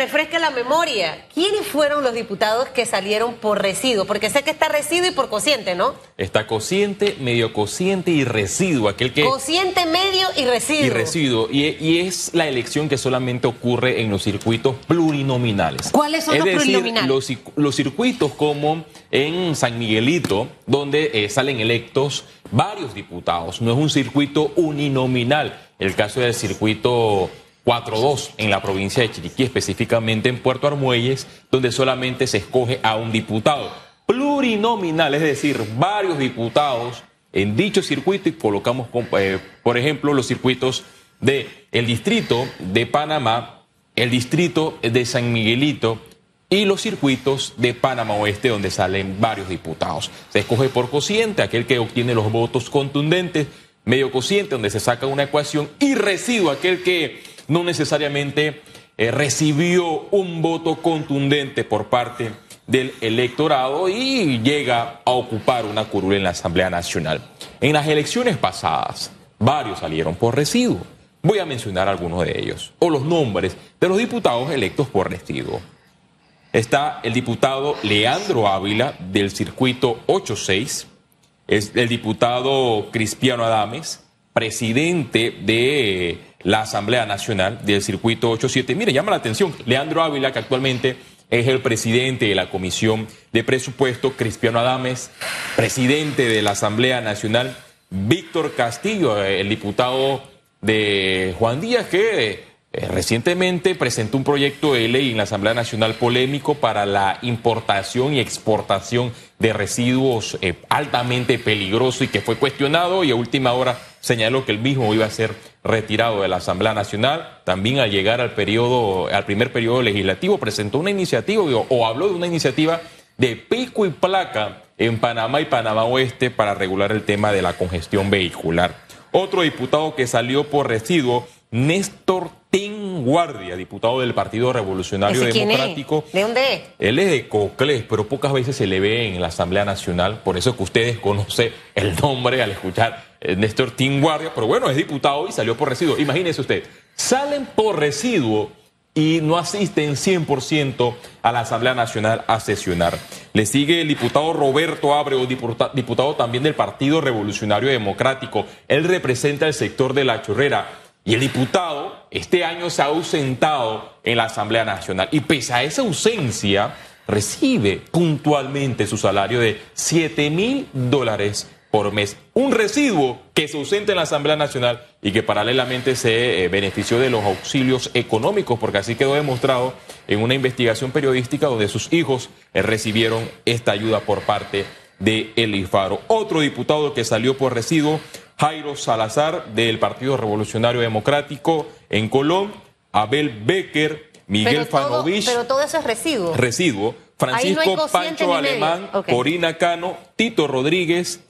refresque la memoria. ¿Quiénes fueron los diputados que salieron por residuo? Porque sé que está residuo y por cociente, ¿no? Está cociente, medio cociente y residuo, aquel que... Cociente, medio y residuo. Y residuo. Y, es la elección que solamente ocurre en los circuitos plurinominales. ¿Cuáles son es los decir, plurinominales? Los, los, circuitos como en San Miguelito, donde eh, salen electos varios diputados. No es un circuito uninominal. El caso del circuito 4-2 en la provincia de Chiriquí, específicamente en Puerto Armuelles, donde solamente se escoge a un diputado. Plurinominal, es decir, varios diputados en dicho circuito y colocamos, eh, por ejemplo, los circuitos el distrito de Panamá, el distrito de San Miguelito y los circuitos de Panamá Oeste, donde salen varios diputados. Se escoge por cociente, aquel que obtiene los votos contundentes, medio cociente, donde se saca una ecuación, y residuo, aquel que no necesariamente eh, recibió un voto contundente por parte del electorado y llega a ocupar una curul en la Asamblea Nacional. En las elecciones pasadas, varios salieron por residuo. Voy a mencionar algunos de ellos, o los nombres de los diputados electos por residuo. Está el diputado Leandro Ávila del circuito 86, es el diputado Cristiano Adames, presidente de la Asamblea Nacional del Circuito 87. Mire, llama la atención, Leandro Ávila, que actualmente es el presidente de la Comisión de Presupuesto, Cristiano Adames, presidente de la Asamblea Nacional, Víctor Castillo, el diputado de Juan Díaz, que eh, recientemente presentó un proyecto de ley en la Asamblea Nacional polémico para la importación y exportación de residuos eh, altamente peligrosos y que fue cuestionado y a última hora señaló que el mismo iba a ser retirado de la Asamblea Nacional. También al llegar al periodo, al primer periodo legislativo, presentó una iniciativa o habló de una iniciativa de pico y placa en Panamá y Panamá Oeste para regular el tema de la congestión vehicular. Otro diputado que salió por residuo, Néstor Guardia, diputado del Partido Revolucionario Democrático. ¿De dónde es? Él es de Cocles, pero pocas veces se le ve en la Asamblea Nacional, por eso que ustedes conocen el nombre al escuchar eh, Néstor Tin Guardia, pero bueno, es diputado y salió por residuo. Imagínese usted, salen por residuo y no asisten 100% a la Asamblea Nacional a sesionar. Le sigue el diputado Roberto Abreu, diputado también del Partido Revolucionario Democrático. Él representa el sector de la chorrera. Y el diputado este año se ha ausentado en la Asamblea Nacional. Y pese a esa ausencia, recibe puntualmente su salario de 7 mil dólares por mes. Un residuo que se ausenta en la Asamblea Nacional y que paralelamente se eh, benefició de los auxilios económicos, porque así quedó demostrado en una investigación periodística donde sus hijos eh, recibieron esta ayuda por parte de El IFARO. Otro diputado que salió por residuo, Jairo Salazar, del Partido Revolucionario Democrático en Colón, Abel Becker, Miguel Fanovich. Pero todo eso es residuo. Residuo. Francisco Pancho Alemán, Corina Cano, Tito Rodríguez,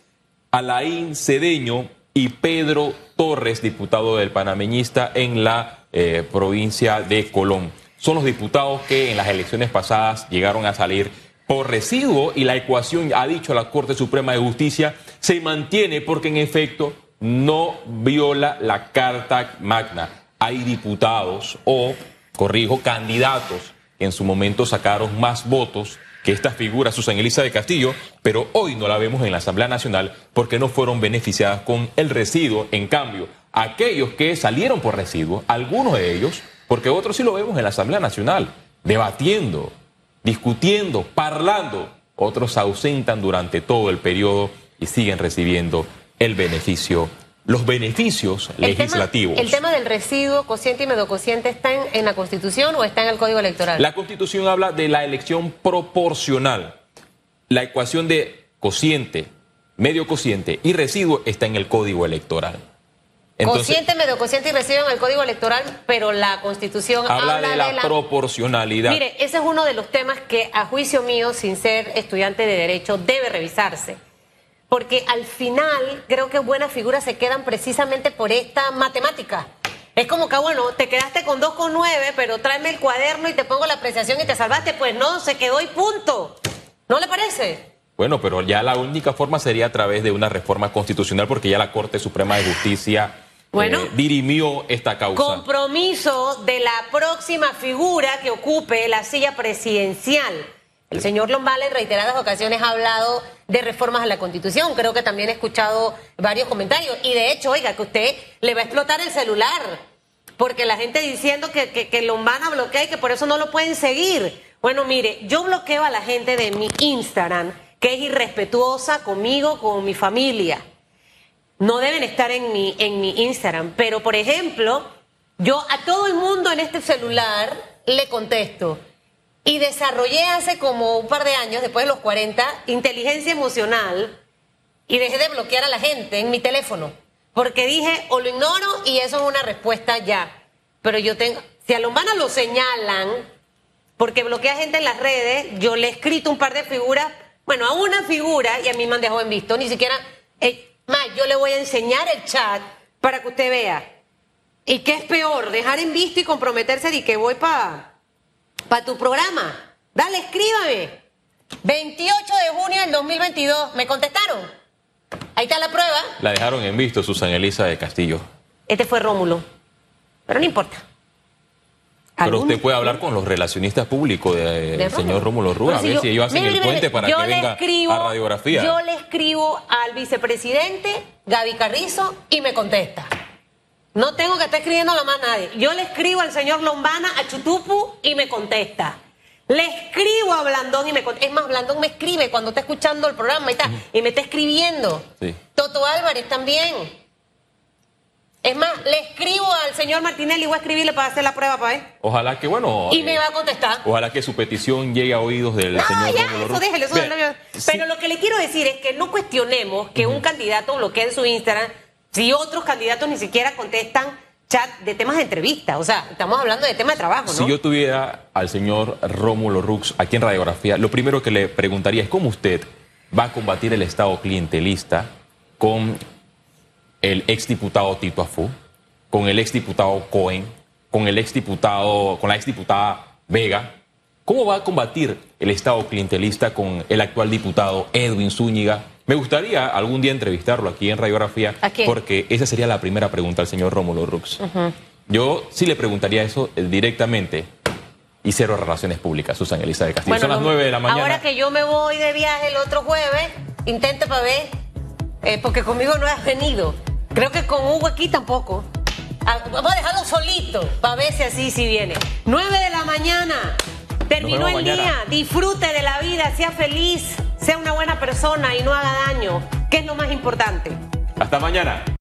Alain Cedeño y Pedro Torres, diputado del panameñista en la eh, provincia de Colón. Son los diputados que en las elecciones pasadas llegaron a salir por residuo y la ecuación, ha dicho la Corte Suprema de Justicia, se mantiene porque en efecto no viola la Carta Magna. Hay diputados o, corrijo, candidatos que en su momento sacaron más votos que esta figura, Susan Elisa de Castillo, pero hoy no la vemos en la Asamblea Nacional porque no fueron beneficiadas con el residuo. En cambio, aquellos que salieron por residuo, algunos de ellos, porque otros sí lo vemos en la Asamblea Nacional, debatiendo, discutiendo, parlando, otros se ausentan durante todo el periodo y siguen recibiendo el beneficio los beneficios legislativos. ¿El tema del residuo cociente y medio cociente está en, la Constitución o está en el Código Electoral? La Constitución habla de la elección proporcional. La ecuación de cociente, medio cociente y residuo está en el Código Electoral. cociente, medio cociente y residuo en el Código Electoral, pero la Constitución habla, de, la proporcionalidad. Mire, ese es uno de los temas que, a juicio mío, sin ser estudiante de Derecho, debe revisarse porque al final creo que buenas figuras se quedan precisamente por esta matemática. Es como que, bueno, te quedaste con 2,9, pero tráeme el cuaderno y te pongo la apreciación y te salvaste. Pues no, se quedó y punto. ¿No le parece? Bueno, pero ya la única forma sería a través de una reforma constitucional, porque ya la Corte Suprema de Justicia Bueno. eh, dirimió esta causa. Compromiso de la próxima figura que ocupe la silla presidencial. El señor Lombala en reiteradas ocasiones ha hablado de reformas a la Constitución. Creo que también he escuchado varios comentarios. Y de hecho, oiga, que usted le va a explotar el celular. Porque la gente diciendo que, que, que Lombana bloquea y que por eso no lo pueden seguir. Bueno, mire, yo bloqueo a la gente de mi Instagram, que es irrespetuosa conmigo, con mi familia no deben estar en mi, en mi Instagram. Pero, por ejemplo, yo a todo el mundo en este celular le contesto. Y desarrollé hace como un par de años, después de los 40, inteligencia emocional y dejé de bloquear a la gente en mi teléfono. Porque dije, o lo ignoro y eso es una respuesta ya. Pero yo tengo, si a Lombana lo señalan, porque bloquea gente en las redes, yo le he escrito un par de figuras, bueno, a una figura y a mí me han dejado en visto, ni siquiera, eh, más, yo le voy a enseñar el chat para que usted vea. ¿Y qué es peor? Dejar en visto y comprometerse de que voy para pa tu programa. Dale, escríbame. 28 de junio del 2022. ¿Me contestaron? Ahí está la prueba. La dejaron en visto Susan Elisa de Castillo. Este fue Rómulo. Pero no importa. Pero usted puede hablar con los relacionistas públicos del de señor Rómulo Rúa, a ver yo- si ellos hacen mire, el puente mire, para que le venga escribo- a radiografía. Yo le escribo al vicepresidente Gaby Carrizo y me contesta. No tengo que estar escribiéndolo a más nadie. Yo le escribo al señor Lombana, a Chutupu y me contesta. Le escribo a Blandón y me contesta. Es más, Blandón me escribe cuando está escuchando el programa y, está, y me está escribiendo. Sí. Toto Álvarez también. Es más, le escribo al señor Martinelli, voy a escribirle para hacer la prueba para él. Ojalá que, bueno, Y eh, me va a contestar. ojalá que su petición llegue a oídos del No, señor ya, eso déjelo, eso sí, Pero lo que le quiero decir es que no cuestionemos que un candidato bloquee en su Instagram si otros candidatos ni siquiera contestan chat de temas de entrevista. O sea, estamos hablando de temas de trabajo, ¿no? Si yo tuviera al señor Rómulo Rux aquí en Radiografía, lo primero que le preguntaría es cómo usted va a combatir el Estado clientelista con el exdiputado Tito Afú, con el exdiputado Cohen, con el exdiputado, con la exdiputada Vega. ¿Cómo va a combatir el Estado clientelista con el actual diputado Edwin Zúñiga? Me gustaría algún día entrevistarlo aquí en Radiografía, porque esa sería la primera pregunta al señor Rómulo Rux. Yo sí le preguntaría eso eh, directamente y cero relaciones públicas, Susan Elisa de Castillo. Bueno, Son las 9 de la mañana. Ahora que yo me voy de viaje el otro jueves, intente para ver, eh, porque conmigo no has venido. Creo que con Hugo aquí tampoco. Ah, Vamos a dejarlo solito para ver si así sí viene. 9 de la mañana. Terminó el mañana. día. Disfrute de la vida, sea feliz, sea una buena persona y no haga daño, que es lo más importante. Hasta mañana.